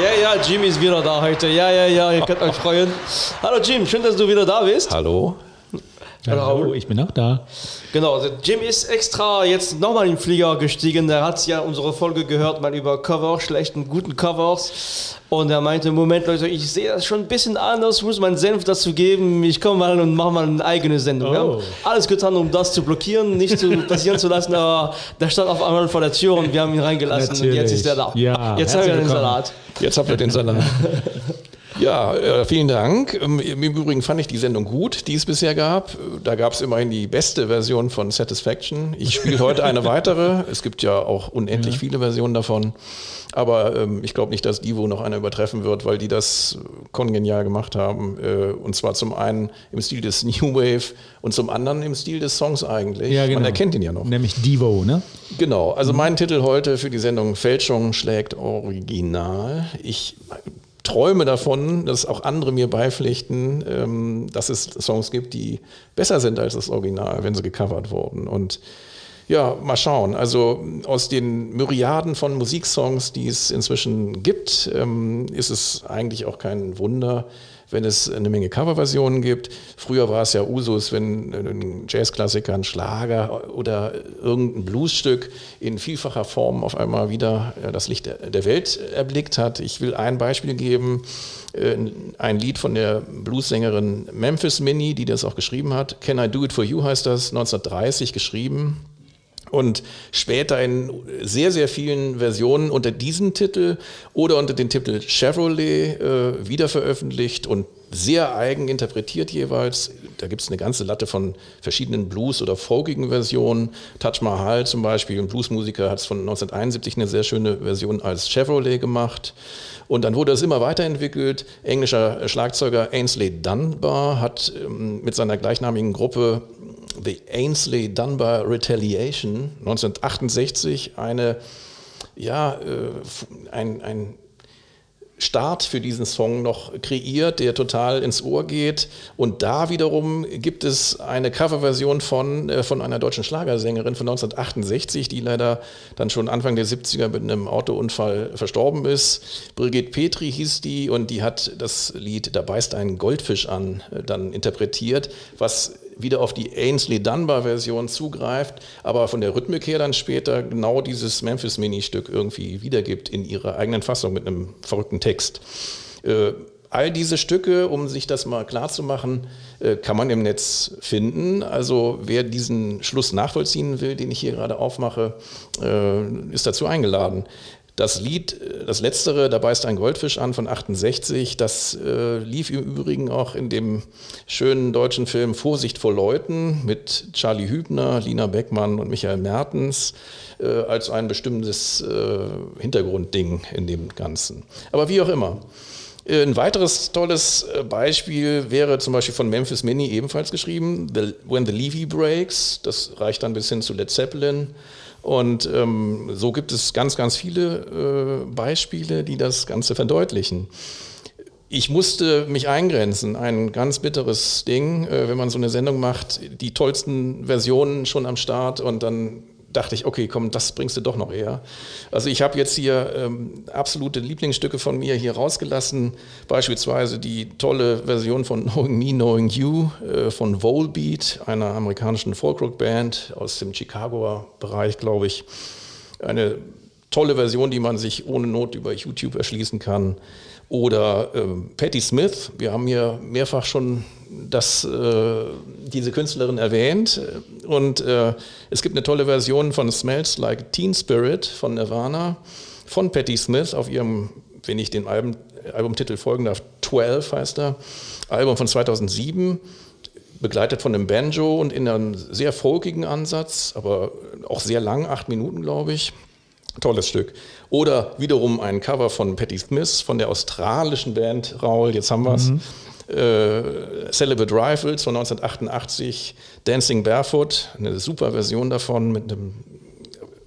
Ja, ja, Jim ist wieder da heute. Ja, ja, ja, ihr könnt euch freuen. Hallo Jim, schön, dass du wieder da bist. Hallo. Hallo, ich bin auch da. Genau, also Jim ist extra jetzt nochmal in den Flieger gestiegen. Er hat ja unsere Folge gehört, mal über Cover, schlechten, guten Covers. Und er meinte, Moment Leute, ich sehe das schon ein bisschen anders, muss meinen Senf dazu geben. Ich komme mal und mache mal eine eigene Sendung. Oh. Wir haben alles getan, um das zu blockieren, nicht zu passieren zu lassen, aber der stand auf einmal vor der Tür und wir haben ihn reingelassen und Natürlich. jetzt ist er da. Ja, jetzt haben wir den willkommen. Salat. Jetzt habt ihr den Salat. Ja, äh, vielen Dank. Ähm, Im Übrigen fand ich die Sendung gut, die es bisher gab. Da gab es immerhin die beste Version von Satisfaction. Ich spiele heute eine weitere. Es gibt ja auch unendlich viele Versionen davon. Aber ähm, ich glaube nicht, dass Divo noch eine übertreffen wird, weil die das kongenial gemacht haben. Äh, und zwar zum einen im Stil des New Wave und zum anderen im Stil des Songs eigentlich. Ja, genau. Man erkennt ihn ja noch. Nämlich Devo, ne? Genau, also mein Titel heute für die Sendung Fälschung schlägt Original. Ich träume davon, dass auch andere mir beipflichten, ähm, dass es Songs gibt, die besser sind als das Original, wenn sie gecovert wurden. Und ja, mal schauen. Also aus den Myriaden von Musiksongs, die es inzwischen gibt, ähm, ist es eigentlich auch kein Wunder, wenn es eine Menge Coverversionen gibt. Früher war es ja Usus, wenn ein Jazzklassiker, ein Schlager oder irgendein Bluesstück in vielfacher Form auf einmal wieder äh, das Licht der- Welt erblickt hat. Ich will ein Beispiel geben. Äh, Ein Lied von der Bluessängerin Memphis Minnie, die das auch geschrieben hat. Can I Do It For You heißt das, 1930 geschrieben und später in sehr, sehr vielen Versionen unter diesem Titel oder unter dem Titel Chevrolet äh, wiederveröffentlicht und sehr eigen interpretiert jeweils. Da gibt es eine ganze Latte von verschiedenen Blues- oder folkigen Versionen. Taj Mahal zum Beispiel, ein Bluesmusiker, hat es von 1971 eine sehr schöne Version als Chevrolet gemacht. Und dann wurde es immer weiterentwickelt. Englischer Schlagzeuger Ainsley Dunbar hat ähm, mit seiner gleichnamigen Gruppe The Ainsley Dunbar Retaliation 1968 eine, ja, äh, ein, ein Start für diesen Song noch kreiert, der total ins Ohr geht. Und da wiederum gibt es eine Coverversion von, äh, von einer deutschen Schlagersängerin von 1968, die leider dann schon Anfang der 70er mit einem Autounfall verstorben ist. Brigitte Petri hieß die und die hat das Lied Da beißt ein Goldfisch an äh, dann interpretiert, was wieder auf die Ainsley Dunbar Version zugreift, aber von der Rhythmik her dann später genau dieses Memphis Mini-Stück irgendwie wiedergibt in ihrer eigenen Fassung mit einem verrückten Text. Äh, all diese Stücke, um sich das mal klar zu machen, äh, kann man im Netz finden. Also wer diesen Schluss nachvollziehen will, den ich hier gerade aufmache, äh, ist dazu eingeladen. Das Lied, äh, das letztere, da beißt ein Goldfisch an von 68, das äh, lief im Übrigen auch in dem schönen deutschen Film Vorsicht vor Leuten mit Charlie Hübner, Lina Beckmann und Michael Mertens äh, als ein bestimmtes äh, Hintergrundding in dem Ganzen. Aber wie auch immer. Äh, Ein weiteres tolles äh, Beispiel wäre zum Beispiel von Memphis Mini ebenfalls geschrieben, When the Levy Breaks. Das reicht dann bis hin zu Led Zeppelin. Und ähm, so gibt es ganz, ganz viele äh, Beispiele, die das Ganze verdeutlichen. Ich musste mich eingrenzen, ein ganz bitteres Ding, äh, wenn man so eine Sendung macht, die tollsten Versionen schon am Start und dann dachte ich, okay, komm, das bringst du doch noch eher. Also ich habe jetzt hier ähm, absolute Lieblingsstücke von mir hier rausgelassen, beispielsweise die tolle Version von Knowing Me, Knowing You äh, von Volbeat, einer amerikanischen Folkrock-Band aus dem Chicagoer Bereich, glaube ich. Eine tolle Version, die man sich ohne Not über YouTube erschließen kann. Oder ähm, Patti Smith, wir haben hier mehrfach schon das, äh, diese Künstlerin erwähnt. Und äh, es gibt eine tolle Version von Smells Like Teen Spirit von Nirvana, von Patti Smith auf ihrem, wenn ich den Album, Albumtitel folgen darf, 12 heißt er, Album von 2007 begleitet von einem Banjo und in einem sehr folkigen Ansatz, aber auch sehr lang, acht Minuten, glaube ich. Tolles Stück. Oder wiederum ein Cover von Patti Smith von der australischen Band Raul, jetzt haben wir es. Äh, Celibate Rifles von 1988, Dancing Barefoot, eine super Version davon mit einem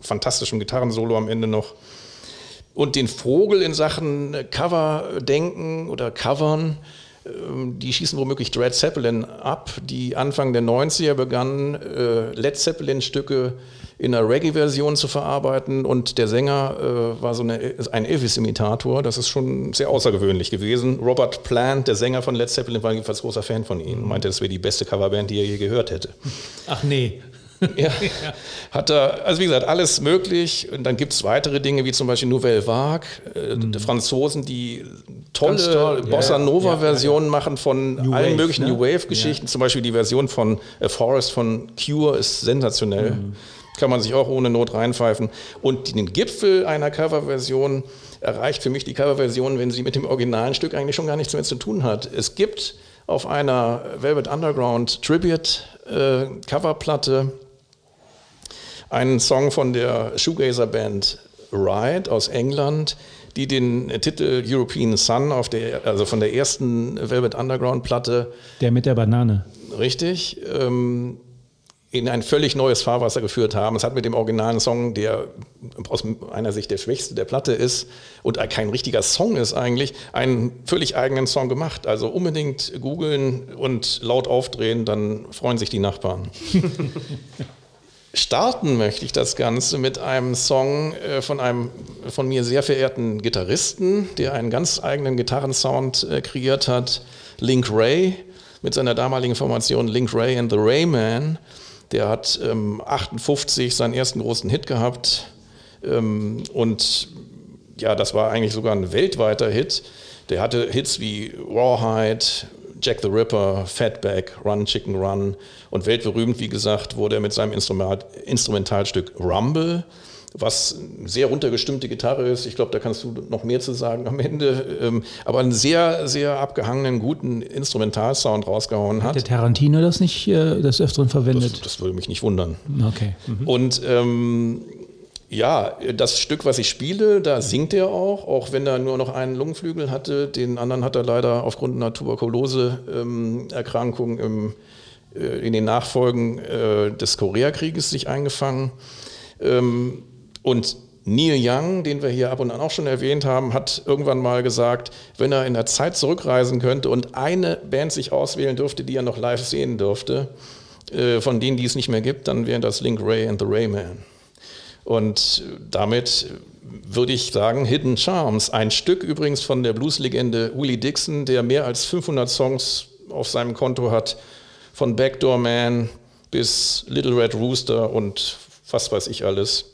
fantastischen Gitarrensolo am Ende noch. Und den Vogel in Sachen Cover denken oder Covern Ähm, die schießen womöglich Dread Zeppelin ab, die Anfang der 90er begannen, äh, Led Zeppelin-Stücke in einer Reggae-Version zu verarbeiten und der Sänger äh, war so eine, ein Elvis-Imitator. Das ist schon sehr außergewöhnlich gewesen. Robert Plant, der Sänger von Led Zeppelin, war jedenfalls großer Fan von ihnen und meinte, das wäre die beste Coverband, die er je gehört hätte. Ach nee. ja, hat er, also wie gesagt, alles möglich. Und dann gibt es weitere Dinge, wie zum Beispiel Nouvelle Vague, äh, mhm. Franzosen, die tolle toll. Bossa Nova-Versionen ja, ja, machen von New allen Wave, möglichen ne? New Wave-Geschichten. Zum Beispiel die Version von A Forest von Cure ist sensationell. Mhm. Kann man sich auch ohne Not reinpfeifen. Und den Gipfel einer Coverversion erreicht für mich die Coverversion, wenn sie mit dem originalen Stück eigentlich schon gar nichts mehr zu tun hat. Es gibt auf einer Velvet Underground Tribute äh, Coverplatte einen Song von der Shoegazer Band Ride aus England, die den Titel European Sun auf der, also von der ersten Velvet Underground Platte. Der mit der Banane. Richtig. Ähm, in ein völlig neues Fahrwasser geführt haben. Es hat mit dem originalen Song, der aus einer Sicht der schwächste der Platte ist und kein richtiger Song ist eigentlich, einen völlig eigenen Song gemacht. Also unbedingt googeln und laut aufdrehen, dann freuen sich die Nachbarn. Starten möchte ich das Ganze mit einem Song äh, von einem von mir sehr verehrten Gitarristen, der einen ganz eigenen Gitarrensound äh, kreiert hat, Link Ray, mit seiner damaligen Formation Link Ray and the Rayman. Der hat ähm, 58 seinen ersten großen Hit gehabt ähm, und ja, das war eigentlich sogar ein weltweiter Hit. Der hatte Hits wie Rawhide, Jack the Ripper, Fatback, Run Chicken Run und weltberühmt, wie gesagt, wurde er mit seinem Instrument, Instrumentalstück Rumble was sehr runtergestimmte Gitarre ist. Ich glaube, da kannst du noch mehr zu sagen am Ende. Ähm, aber einen sehr, sehr abgehangenen, guten Instrumentalsound rausgehauen hat. Hat der Tarantino das nicht äh, des Öfteren verwendet? Das, das, würde mich nicht wundern. Okay. Mhm. Und ähm, ja, das Stück, was ich spiele, da singt er auch, auch wenn er nur noch einen Lungenflügel hatte. Den anderen hat er leider aufgrund einer Tuberkulose-Erkrankung ähm, äh, in den Nachfolgen äh, des Koreakrieges sich eingefangen. Ähm, und Neil Young, den wir hier ab und an auch schon erwähnt haben, hat irgendwann mal gesagt, wenn er in der Zeit zurückreisen könnte und eine Band sich auswählen dürfte, die er noch live sehen dürfte, äh, von denen, die es nicht mehr gibt, dann wären das Link Ray and the Rayman. Und damit würde ich sagen, Hidden Charms, ein Stück übrigens von der Blueslegende Willie Dixon, der mehr als 500 Songs auf seinem Konto hat, von Backdoor Man bis Little Red Rooster und was weiß ich alles.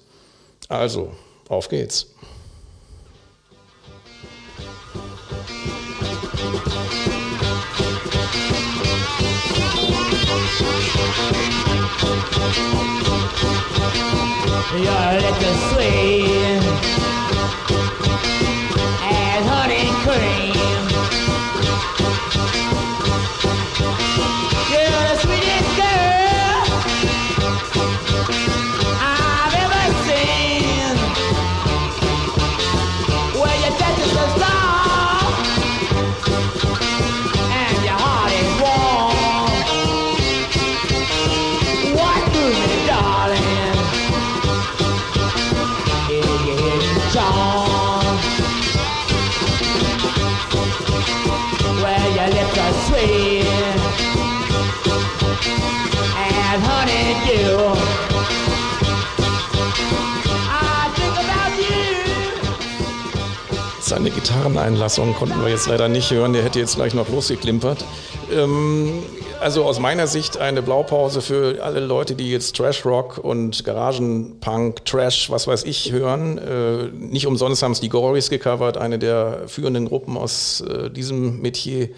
Also, auf geht's. You're a little sweet Seine Gitarreneinlassung konnten wir jetzt leider nicht hören, der hätte jetzt gleich noch losgeklimpert. Ähm, also aus meiner Sicht eine Blaupause für alle Leute, die jetzt Trash Rock und Garagenpunk, Trash, was weiß ich, hören. Äh, nicht umsonst haben es die Gories gecovert, eine der führenden Gruppen aus äh, diesem Metier.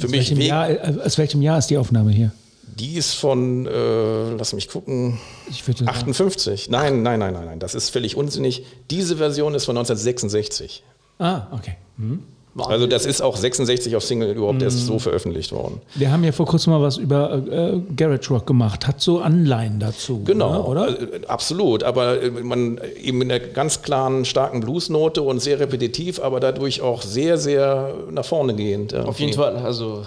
Für aus, mich welchem Jahr, äh, aus welchem Jahr ist die Aufnahme hier? Die ist von, äh, lass mich gucken, 58. Nein, nein, nein, nein, nein, das ist völlig unsinnig. Diese Version ist von 1966. Ah, okay. Mhm. Also das ist auch 66 auf Single überhaupt mhm. erst so veröffentlicht worden. Wir haben ja vor kurzem mal was über äh, Garage Rock gemacht, hat so Anleihen dazu. Genau, ne, oder? Äh, absolut, aber äh, man eben mit einer ganz klaren, starken Bluesnote und sehr repetitiv, aber dadurch auch sehr, sehr nach vorne gehend. Auf jeden Fall, also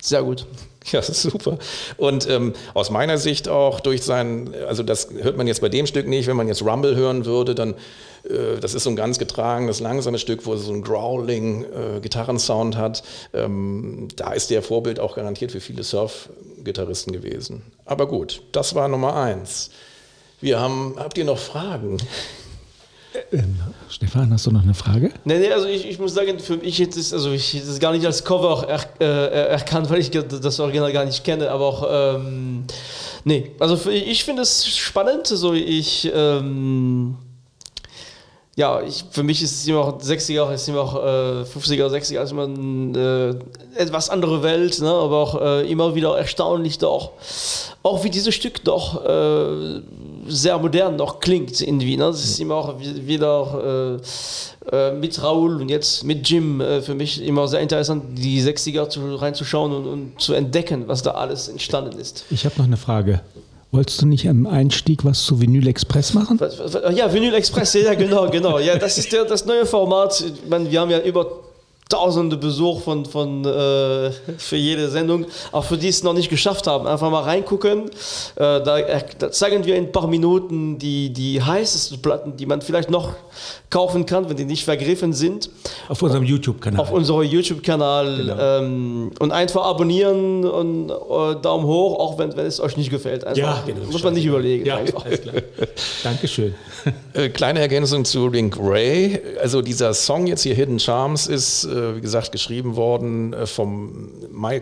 sehr gut. Ja, super. Und ähm, aus meiner Sicht auch durch sein, also das hört man jetzt bei dem Stück nicht, wenn man jetzt Rumble hören würde, dann äh, das ist so ein ganz getragenes, langsames Stück, wo es so einen growling äh, Gitarrensound hat. Ähm, da ist der Vorbild auch garantiert für viele Surf-Gitarristen gewesen. Aber gut, das war Nummer eins. Wir haben, habt ihr noch Fragen? Ähm, Stefan, hast du noch eine Frage? Nee, nee, also ich, ich muss sagen, für mich jetzt ist, also ich das gar nicht als Cover er, äh, erkannt, weil ich das Original gar nicht kenne, aber auch, ähm, nee, also für, ich finde es spannend, so ich, ähm, ja, ich, für mich ist es immer auch 60er, ist immer auch äh, 50er, 60er, ist immer eine äh, etwas andere Welt, ne? aber auch äh, immer wieder erstaunlich doch, auch wie dieses Stück doch äh, sehr modern noch klingt irgendwie. Ne? Das ist immer auch wieder äh, äh, mit Raoul und jetzt mit Jim äh, für mich immer sehr interessant, die 60er zu, reinzuschauen und, und zu entdecken, was da alles entstanden ist. Ich habe noch eine Frage. Wolltest du nicht am Einstieg was zu Vinyl Express machen? Ja, Vinyl Express, ja, genau, genau. Ja, das ist der, das neue Format. Ich meine, wir haben ja über tausende Besuch von, von, äh, für jede Sendung, auch für die es noch nicht geschafft haben. Einfach mal reingucken. Äh, da, er- da zeigen wir in ein paar Minuten die, die heißesten Platten, die man vielleicht noch kaufen kann, wenn die nicht vergriffen sind, Auf unserem YouTube-Kanal. auf unserem YouTube-Kanal. Ähm, und einfach abonnieren und äh, Daumen hoch, auch wenn, wenn es euch nicht gefällt. Einfach, Ja, genau. muss man nicht überlegen. ja, einfach. alles klar. Dankeschön. Äh, kleine Ergänzung zu Link Ray. Also dieser Song jetzt hier Hidden Charms ist, äh, wie gesagt, geschrieben worden äh, vom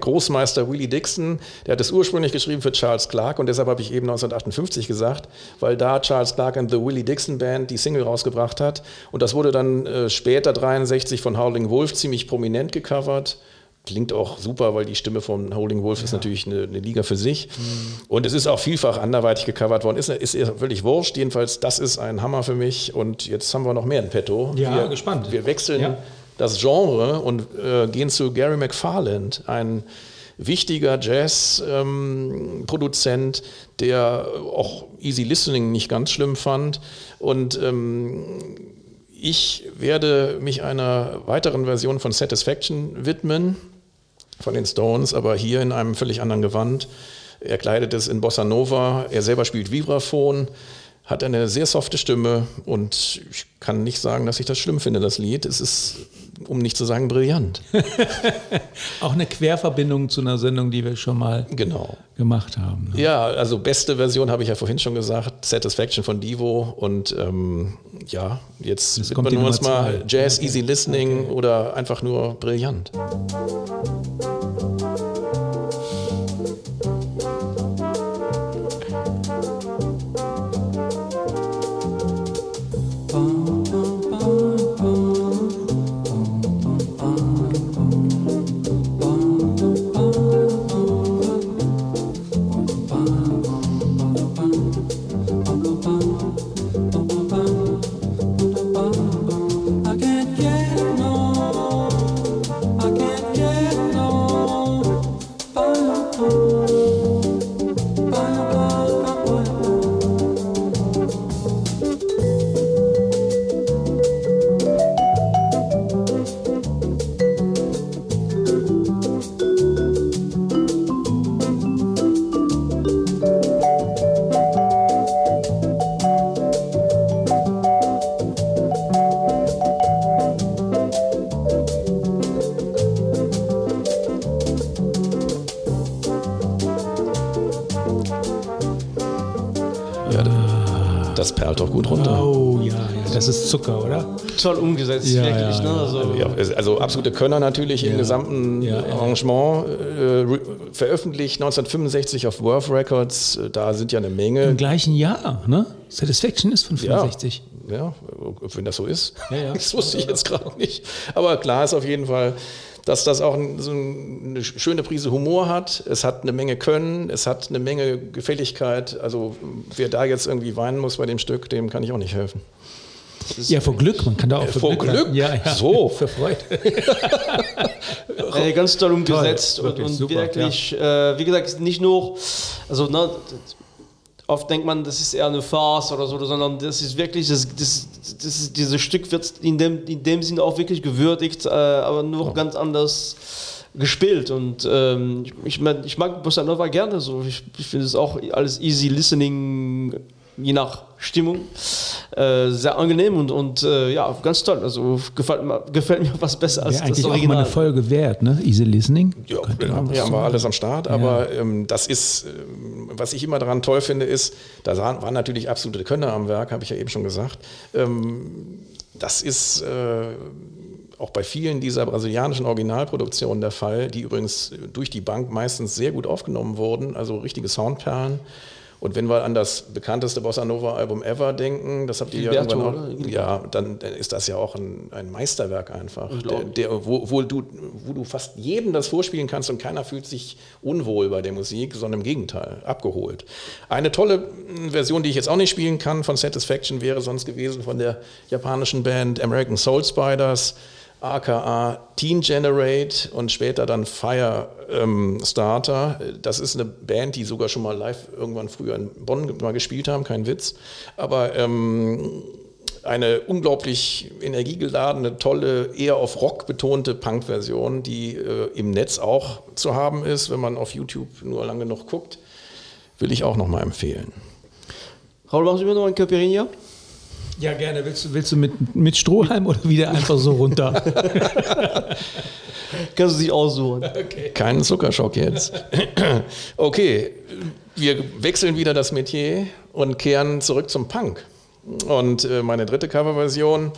Großmeister Willie Dixon. Der hat es ursprünglich geschrieben für Charles Clark und deshalb habe ich eben 1958 gesagt, weil da Charles Clark and the Willie Dixon Band die Single rausgebracht hat. Und das wurde dann äh, später 63 von Howling Wolf ziemlich prominent gecovert. Klingt auch super, weil die Stimme von Howling Wolf ist natürlich eine, eine Liga für sich. Und es ist auch vielfach anderweitig gecovert worden. Ist, ist völlig wurscht. Jedenfalls, das ist ein Hammer für mich. Und jetzt haben wir noch mehr in petto. Ja, wir, gespannt. Wir wechseln Ja. Das Genre und äh, gehen zu Gary McFarland, ein wichtiger Jazz-Produzent, der auch Easy Listening nicht ganz schlimm fand. Und ähm, ich werde mich einer weiteren Version von Satisfaction widmen, von den Stones, aber hier in einem völlig anderen Gewand. Er kleidet es in Bossa Nova, er selber spielt Vibraphon, hat eine sehr softe Stimme und ich kann nicht sagen, dass ich das schlimm finde, das Lied. Es ist, um nicht zu sagen, brillant. Auch eine Querverbindung zu einer Sendung, die wir schon mal Genau. gemacht haben. ne? Ja, also beste Version habe ich ja vorhin schon gesagt, Satisfaction von Divo und ähm, ja, jetzt widmen die wir uns mal. Jazz, Easy Listening oder einfach nur brillant. I das ist Zucker, oder? Toll umgesetzt, Ja, wirklich. ja, ne? ja. Also, also absolute Könner natürlich im gesamten Ja, ja. Arrangement. Äh, veröffentlicht 1965 auf Worth Records. Äh, Da sind ja eine Menge. Im gleichen Jahr, ne? Satisfaction ist von 65. Ja, wenn das so ist. Ja, ja. Das wusste ich jetzt gerade nicht. Aber klar ist auf jeden Fall, dass das auch so eine schöne Prise Humor hat. Es hat eine Menge Können, es hat eine Menge Gefälligkeit. Also wer da jetzt irgendwie weinen muss bei dem Stück, dem kann ich auch nicht helfen. Ja, vor Glück, man kann da auch vor, vor Glück? Ja, ja. So. Für Freude. Äh, ganz toll umgesetzt Toll, und, wirklich und super, wirklich, äh, wie gesagt, nicht nur, also ne, oft denkt man, das ist eher eine Farce oder so, sondern das ist wirklich, das, das, das ist, dieses Stück wird in dem, in dem Sinne auch wirklich gewürdigt, äh, aber nur ganz anders gespielt und ähm, ich, ich, mein, ich mag Bossa Nova gerne so. Ich, ich finde es auch alles easy listening, je nach Stimmung. Äh, sehr angenehm und, und äh, ja, ganz toll. Also gefällt mir, gefällt mir was besser als Wäre eigentlich das auch mal Original. eine Folge wert, ne? Easy Listening. Ja, Könnte ja, man was ja, haben wir alles am Start, aber ähm, das ist, ähm, was ich immer daran toll finde, ist, da waren natürlich absolute Könner am Werk, habe ich ja eben schon gesagt. Ähm, das ist äh, auch bei vielen dieser brasilianischen Originalproduktionen der Fall, die übrigens durch die Bank meistens sehr gut aufgenommen wurden, also richtige Soundperlen. Und wenn wir an das bekannteste Bossa Nova Album ever denken, das habt ihr ja irgendwann auch, ja, dann, ist das ja auch ein, ein Meisterwerk einfach, der, der, wo, wo, du, wo du fast jedem das vorspielen kannst und keiner fühlt sich unwohl bei der Musik, sondern im Gegenteil, abgeholt. Eine tolle mh, Version, die ich jetzt auch nicht spielen kann von Satisfaction, wäre sonst gewesen von der japanischen Band American Soul Spiders, aka Teen Generate und später dann Fire ähm, Starter. Das ist eine Band, die sogar schon mal live irgendwann früher in Bonn mal gespielt haben, kein Witz. Aber ähm, eine unglaublich energiegeladene, tolle, eher auf Rock betonte Punk-Version, die äh, im Netz auch zu haben ist, wenn man auf YouTube nur lange genug guckt, will ich auch nochmal empfehlen. Raul, machen Sie mir noch ein Caipirinha? Ja, gerne. Willst du, willst du mit, mit Strohhalm oder wieder einfach so runter? Können Sie sich aussuchen. Keinen Zuckerschock jetzt. Okay, wir wechseln wieder das Metier und kehren zurück zum Punk. Und äh, meine dritte Coverversion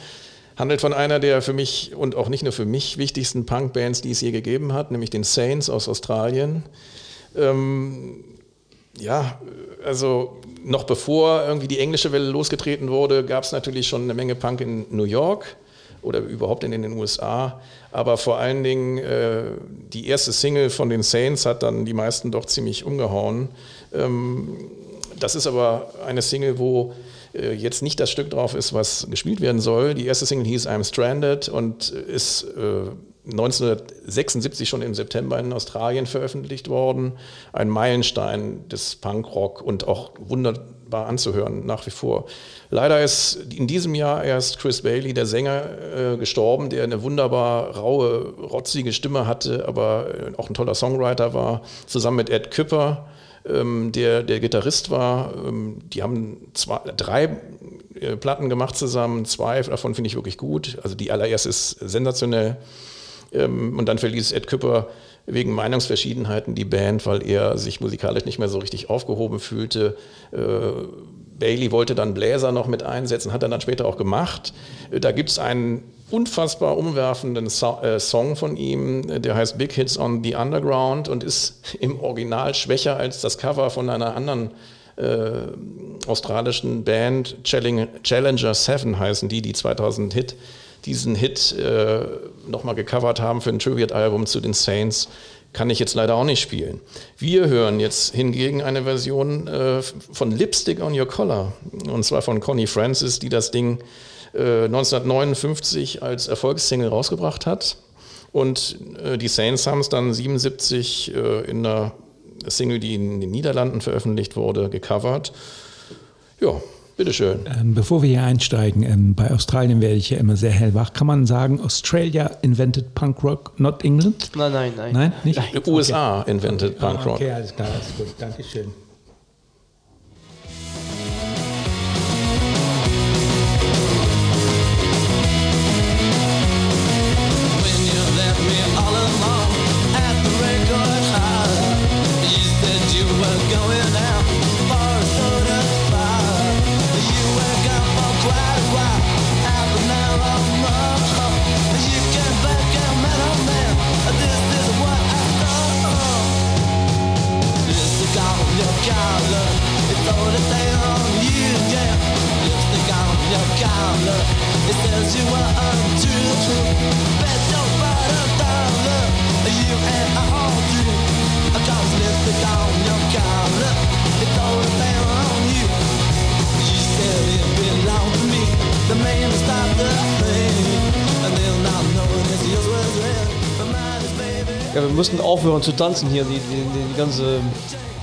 handelt von einer der für mich und auch nicht nur für mich wichtigsten Punk-Bands, die es je gegeben hat, nämlich den Saints aus Australien. Ähm, ja, also noch bevor irgendwie die englische Welle losgetreten wurde, gab es natürlich schon eine Menge Punk in New York oder überhaupt in den USA. Aber vor allen Dingen äh, die erste Single von den Saints hat dann die meisten doch ziemlich umgehauen. Ähm, das ist aber eine Single, wo äh, jetzt nicht das Stück drauf ist, was gespielt werden soll. Die erste Single hieß I'm Stranded und ist äh, 1976 schon im September in Australien veröffentlicht worden. Ein Meilenstein des Punkrock und auch wunderbar anzuhören nach wie vor. Leider ist in diesem Jahr erst Chris Bailey, der Sänger, äh, gestorben, der eine wunderbar raue, rotzige Stimme hatte, aber äh, auch ein toller Songwriter war, zusammen mit Ed Küpper ähm, der, der Gitarrist war. Ähm, die haben zwei, drei äh, Platten gemacht zusammen, zwei davon finde ich wirklich gut. Also die allererste ist sensationell. Ähm, und dann verließ Ed Küpper wegen Meinungsverschiedenheiten die Band, weil er sich musikalisch nicht mehr so richtig aufgehoben fühlte. Äh, Bailey wollte dann Bläser noch mit einsetzen, hat er dann später auch gemacht. Äh, Da gibt es einen unfassbar umwerfenden so äh, Song von ihm, äh, der heißt Big Hits on the Underground und ist im Original schwächer als das Cover von einer anderen äh, australischen Band, Challenger, 7 heißen die, die 2000 Hit, diesen Hit äh, nochmal gecovert haben für ein Tribute-Album zu den Saints. Kann ich jetzt leider auch nicht spielen. Wir hören jetzt hingegen eine Version äh, von Lipstick on Your Collar. Und zwar von Connie Francis, die das Ding äh, 1959 als Erfolgssingle rausgebracht hat. Und äh, die Saints haben es dann 77 äh, in einer Single, die in den Niederlanden veröffentlicht wurde, gecovert. Ja, bitteschön. ähm, bevor wir hier einsteigen, ähm, bei Australien werde ich ja immer sehr hellwach. Kann man sagen, Australia invented Punk Rock, not England? Nein, nein, nein. Nein, nicht? Die USA invented Punk Rock. Okay, alles klar, alles gut. Dankeschön. Aufhören zu tanzen hier. Die, die, die ganze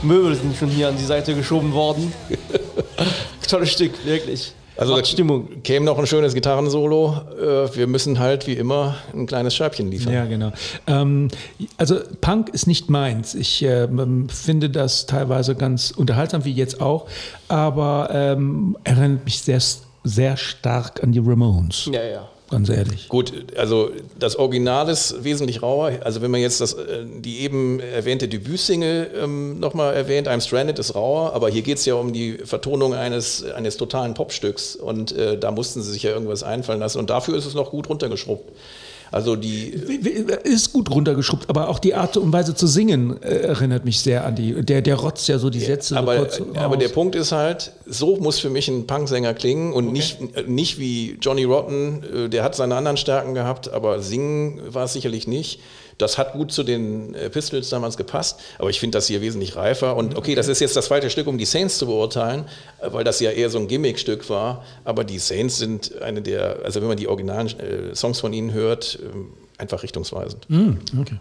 Möbel sind schon hier an die Seite geschoben worden. Tolles Stück, wirklich. Also Macht Stimmung. käme noch ein schönes Gitarrensolo. Äh, Wir müssen halt wie immer ein kleines Scheibchen liefern. Ja, genau. Ähm, also Punk ist nicht meins. Ich ähm, finde das teilweise ganz unterhaltsam, wie jetzt auch, aber ähm, erinnert mich sehr, sehr stark an die Ramones. Ja, ja. Ganz ehrlich. Gut, also das Original ist wesentlich rauer. Also wenn man jetzt das, äh, die eben erwähnte Debütsingle ähm, nochmal erwähnt, I'm Stranded ist rauer, aber hier geht es ja um die Vertonung eines, eines totalen Popstücks und äh, da mussten sie sich ja irgendwas einfallen lassen und dafür ist es noch gut runtergeschrubbt. Also die, Ist gut runtergeschrubbt, aber auch die Art und Weise zu singen äh, erinnert mich sehr an die. Der, der rotzt ja so die Sätze so aber, kurz aber der Punkt ist halt, so muss für mich ein Punksänger klingen und nicht, äh, nicht wie Johnny Rotten, äh, der hat seine anderen Stärken gehabt, aber singen war es sicherlich nicht. Das hat gut zu den äh, Pistols damals gepasst, aber ich finde das hier wesentlich reifer. Und okay, das ist jetzt das zweite Stück, um die Saints zu beurteilen, äh, weil das ja eher so ein Gimmickstück war. Aber die Saints sind eine der, also wenn man die originalen äh, Songs von ihnen hört, ähm, einfach richtungsweisend. Hm, okay,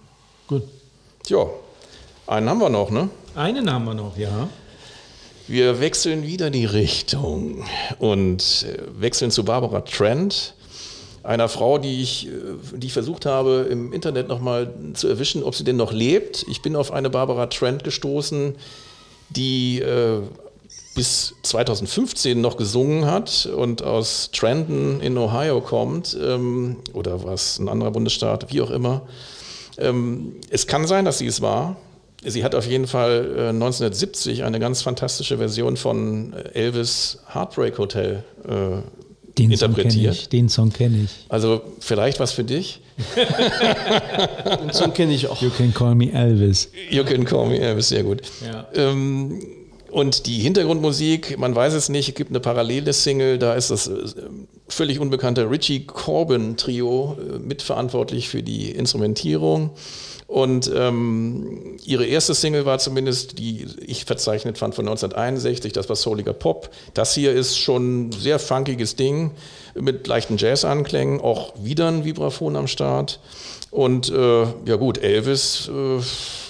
gut. Ja, einen haben wir noch, ne? Einen haben wir noch, ja. Wir wechseln wieder die Richtung und wechseln zu Barbara Trent, einer Frau, die ich, äh, die ich versucht habe, im Internet nochmal zu erwischen, ob sie denn noch lebt. Ich bin auf eine Barbara Trent gestoßen, die äh, bis 2015 noch gesungen hat und aus Trenton in Ohio kommt, ähm, oder was, ein anderer Bundesstaat, wie auch immer. Ähm, es kann sein, dass sie es war. Sie hat auf jeden Fall äh, 1970 eine ganz fantastische Version von äh, Elvis Heartbreak Hotel äh, Den Song kenne interpretiert. ich. Den Song kenne ich. Also vielleicht was für dich. Den Song kenne ich auch. You can call me Elvis. You can call me Elvis, sehr gut. Ja. Ähm, und die Hintergrundmusik, man weiß es nicht, es gibt eine parallele Single, da ist das äh, völlig unbekannte Richie Corbin Trio äh, mitverantwortlich für die Instrumentierung. Und ähm, ihre erste Single war zumindest, die ich verzeichnet fand, von 1961, das war Souliger Pop. Das hier ist schon ein sehr funkiges Ding mit leichten Jazz-Anklängen, auch wieder ein Vibraphon am Start. Und äh, ja gut, Elvis, äh,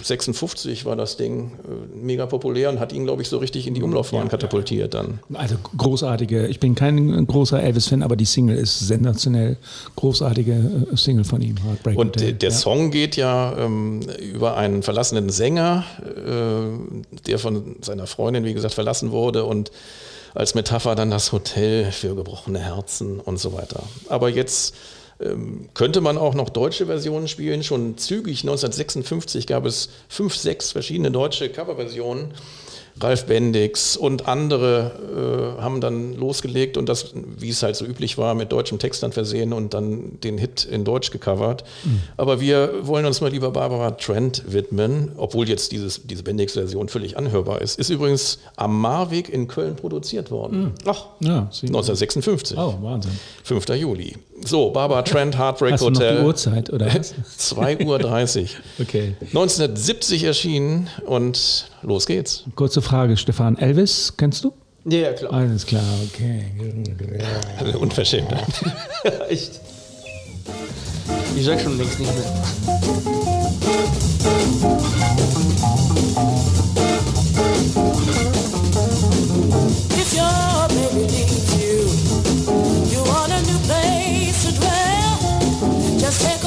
56 war das Ding, äh, mega populär und hat ihn, glaube ich, so richtig in die Umlaufbahn katapultiert dann. Also großartige, ich bin kein großer Elvis-Fan, aber die Single ist sensationell. Großartige äh, Single von ihm, Heartbreak Und Hotel. der, ja. Song geht ja ähm, über einen verlassenen Sänger, äh, der von seiner Freundin, wie gesagt, verlassen wurde und als Metapher dann das Hotel für gebrochene Herzen und so weiter. Aber jetzt könnte man auch noch deutsche Versionen spielen. Schon zügig 1956 gab es fünf, sechs verschiedene deutsche Coverversionen. Ralf Bendix und andere äh, haben dann losgelegt und das, wie es halt so üblich war, mit deutschem Text dann versehen und dann den Hit in Deutsch gecovert. Aber wir wollen uns mal lieber Barbara Trent widmen, obwohl jetzt dieses, diese Bendix-Version völlig anhörbar ist. Ist übrigens am Marweg in Köln produziert worden. Ach, ja, sie, 1956. Oh, Wahnsinn. 5. Juli. So, Barbara Trent, Heartbreak Hast du noch Hotel. die Uhrzeit, oder was? 2.30 Uhr. Okay. 1970 erschienen und los geht's. Kurze Frage, Stefan. Elvis, kennst du? ja, ja, klar. Alles klar, okay. Unverschämt. Echt. Ich sag schon längst nicht mehr. head.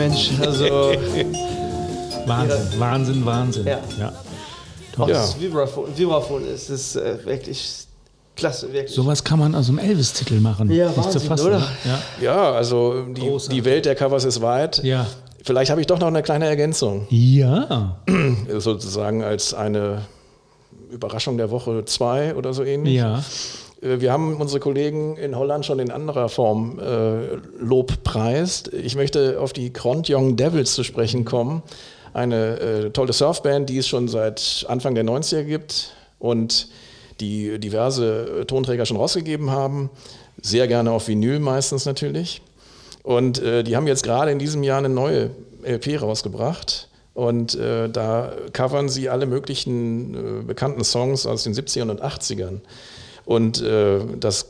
Mensch. Also, Wahnsinn, Wahnsinn, Wahnsinn. Ja. Ja. toll. Ja. Das Vibraphon, Vibraphon ist, ist äh, wirklich klasse, wirklich. Sowas kann man aus einem Elvis-Titel machen. Ja, Nicht zu Wahnsinn, fassen. oder? ne? Ja. Ja, also die, Großartig. die Welt der Covers ist weit. Ja. Vielleicht habe ich doch noch eine kleine Ergänzung, Ja. sozusagen als eine Überraschung der Woche zwei oder so ähnlich. Ja. Äh, Wir haben unsere Kollegen in Holland schon in anderer Form äh, Lob preist. Ich möchte auf die Kront Young Devils zu sprechen kommen. Eine äh, tolle Surfband, die es schon seit Anfang der 90er gibt und die diverse äh, Tonträger schon rausgegeben haben. Sehr gerne auf Vinyl meistens natürlich. Und äh, die haben jetzt gerade in diesem Jahr eine neue LP rausgebracht. Und äh, da covern sie alle möglichen bekannten Songs aus den 70ern und 80ern. Und äh, das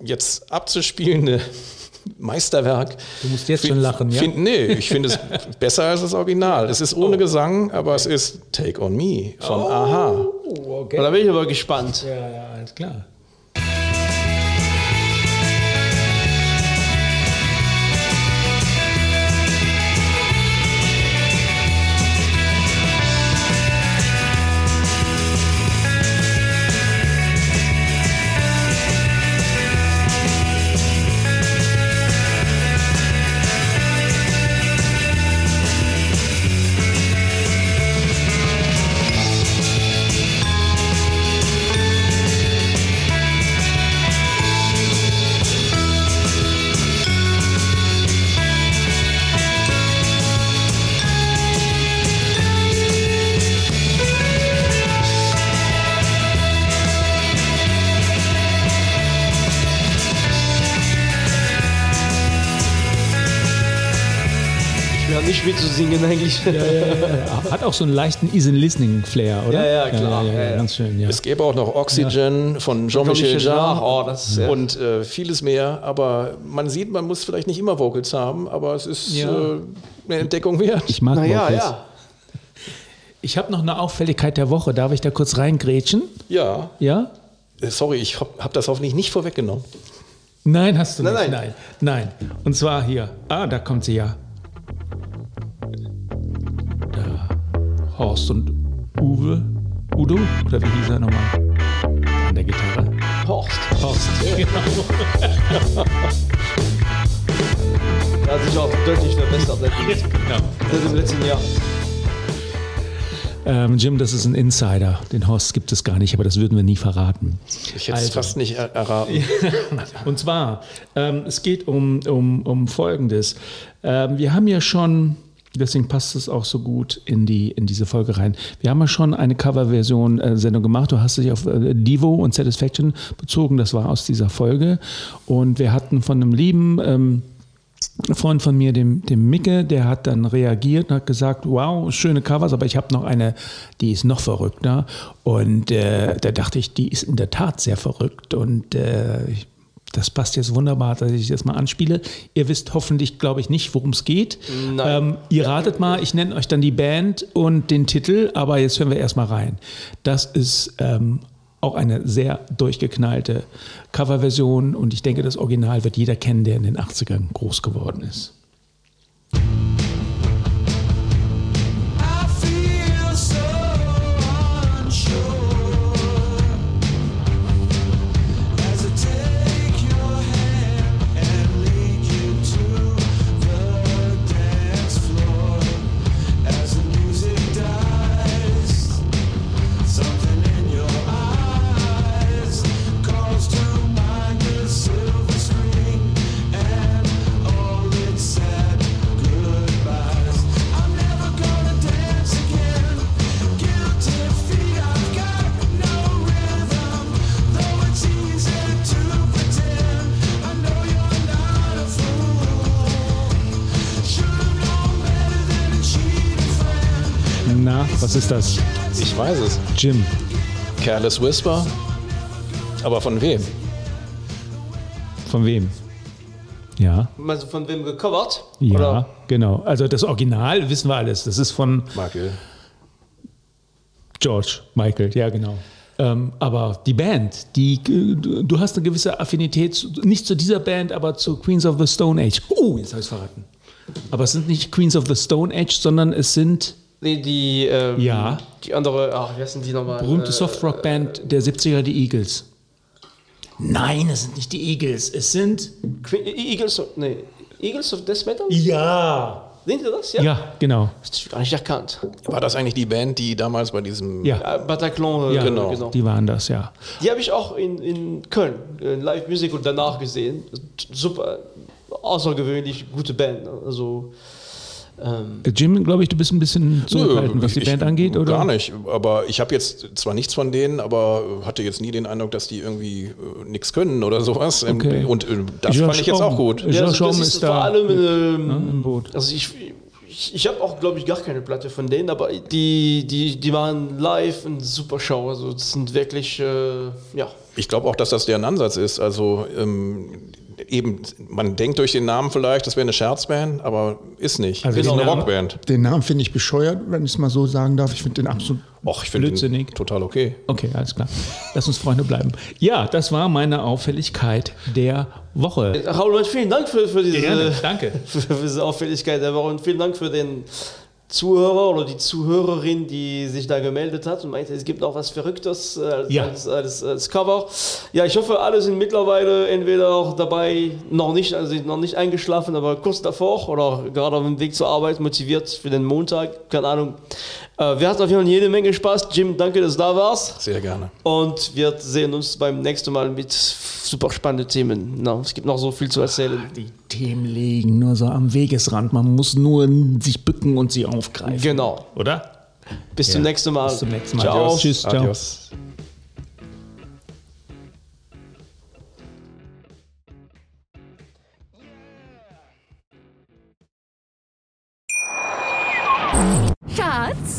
jetzt abzuspielende Meisterwerk. Du musst jetzt schon lachen, ja? Find, nee, ich finde es besser als das Original. Es ist ohne Gesang, aber es ist Take on Me von Aha. Oh, okay. Da bin ich aber gespannt. Ja, ja, alles klar. Nicht mitzusingen eigentlich. Ja, ja, ja. Hat auch so einen leichten Easy-Listening-Flair, oder? Ja, ja, klar. Ja, ja, Ja, ja. Ganz schön, ja. Es gäbe auch noch Oxygen von Jean-Michel Jarre oh, und äh, vieles mehr. Aber man sieht, man muss vielleicht nicht immer Vocals haben, aber es ist Ja. äh, eine Entdeckung wert. Ich mag Naja, Vocals. ja. Ich habe noch eine Auffälligkeit der Woche. Darf ich da kurz reingrätschen? Ja, Ja? Äh, sorry, ich habe hab das hoffentlich nicht vorweggenommen. Nein, hast du Nein, nicht. nein. nein. Nein. Und zwar hier. Ah, da kommt sie ja. Horst und Uwe. Udo? Oder wie hieß er nochmal? An der Gitarre. Horst. Horst. Genau. Der hat sich auch deutlich verbessert seit dem- genau. seit dem letzten Jahr. Ähm, Jim, das ist ein Insider. Den Horst gibt es gar nicht, aber das würden wir nie verraten. Ich hätte es Also. fast nicht er erraten. Und zwar, ähm, es geht um, um, um Folgendes. Ähm, wir haben ja schon, deswegen passt es auch so gut in, die, in diese Folge rein, wir haben ja schon eine Coverversion-Sendung gemacht. Du hast dich auf äh, Divo und Satisfaction bezogen, das war aus dieser Folge. Und wir hatten von einem lieben... Ähm, Freund von mir, dem, dem Micke, der hat dann reagiert und hat gesagt, wow, schöne Covers, aber ich habe noch eine, die ist noch verrückter. Und äh, da dachte ich, die ist in der Tat sehr verrückt. Und äh, ich, das passt jetzt wunderbar, dass ich das mal anspiele. Ihr wisst hoffentlich, glaube ich, nicht, worum es geht. Ähm, ihr ratet mal, ich nenne euch dann die Band und den Titel, aber jetzt hören wir erstmal rein. Das ist ähm, auch eine sehr durchgeknallte Coverversion und ich denke, das Original wird jeder kennen, der in den 80ern groß geworden ist. Ist das? Ich weiß es. Jim. Careless Whisper. Aber von wem? Von wem? Ja, Also von wem gecovert? ja, Oder? genau. Also das Original wissen wir alles. Das ist von Michael. George Michael, ja genau. Ähm, aber die Band, die, du du hast eine gewisse Affinität, zu, nicht zu dieser Band, aber zu Queens of the Stone Age. Oh, jetzt habe ich es verraten. Aber es sind nicht Queens of the Stone Age, sondern es sind Nee, die, ähm, Ja. die andere, ach, wie heißen die nochmal? Berühmte Äh, Softrock-Band der 70er, die Eagles. Nein, es sind nicht die Eagles. Es sind. Queen- Eagles of, nee, Eagles of Death Metal? Ja. Sind Sie das? Ja. Ja, genau. Das ist gar nicht erkannt. War das eigentlich die Band, die damals bei diesem Ja. Äh, Bataclan, äh, Ja, genau. Die waren das, ja. Die habe ich auch in, in Köln, äh, Live Music und danach gesehen. Super, außergewöhnlich gute Band. ne? Also, ähm, Jim, glaube ich, du bist ein bisschen zurückhaltend, was die ich- Band angeht, oder? Gar nicht. Aber ich habe jetzt zwar nichts von denen, aber hatte jetzt nie den Eindruck, dass die irgendwie äh, nichts können oder sowas. Ähm, Okay. Und äh, das Ja, fand ich jetzt Schaum. auch gut. Ja, also Schaum das ist vor da allem mit, ähm, ne, im Boot. Also ich, ich, ich habe auch, glaube ich, gar keine Platte von denen, aber die, die, die waren live eine super Show. Also das sind wirklich, äh, ja. Ich glaube auch, dass das deren Ansatz ist. Also ähm, eben, man denkt durch den Namen vielleicht, das wäre eine Scherzband, aber ist nicht. Also ist den eine Namen- Rockband. Den Namen finde ich bescheuert, wenn ich es mal so sagen darf. Ich finde den absolut. Och, ich finde Blödsinnig. den total okay. Okay, alles klar. Lass uns Freunde bleiben. Ja, das war meine Auffälligkeit der Woche. Raoul, vielen Dank für, für diese, Gerne, danke. für, für diese Auffälligkeit der Woche und vielen Dank für den Zuhörer oder die Zuhörerin, die sich da gemeldet hat und meinte, es gibt noch was Verrücktes äh, als, Ja. als, als, als Cover. Ja, ich hoffe, alle sind mittlerweile entweder auch dabei, noch nicht, also sind noch nicht eingeschlafen, aber kurz davor oder gerade auf dem Weg zur Arbeit motiviert für den Montag, keine Ahnung. Äh, wir hatten auf jeden Fall jede Menge Spaß. Jim, danke, dass du da warst. Sehr gerne. Und wir sehen uns beim nächsten Mal mit super spannenden Themen. Na, es gibt noch so viel zu erzählen. Die Themen liegen nur so am Wegesrand. Man muss nur sich bücken und sie aufgreifen. Genau. Oder? Bis zum nächsten Mal. Bis zum nächsten Mal. Ciao. Tschüss, ciao. Adios.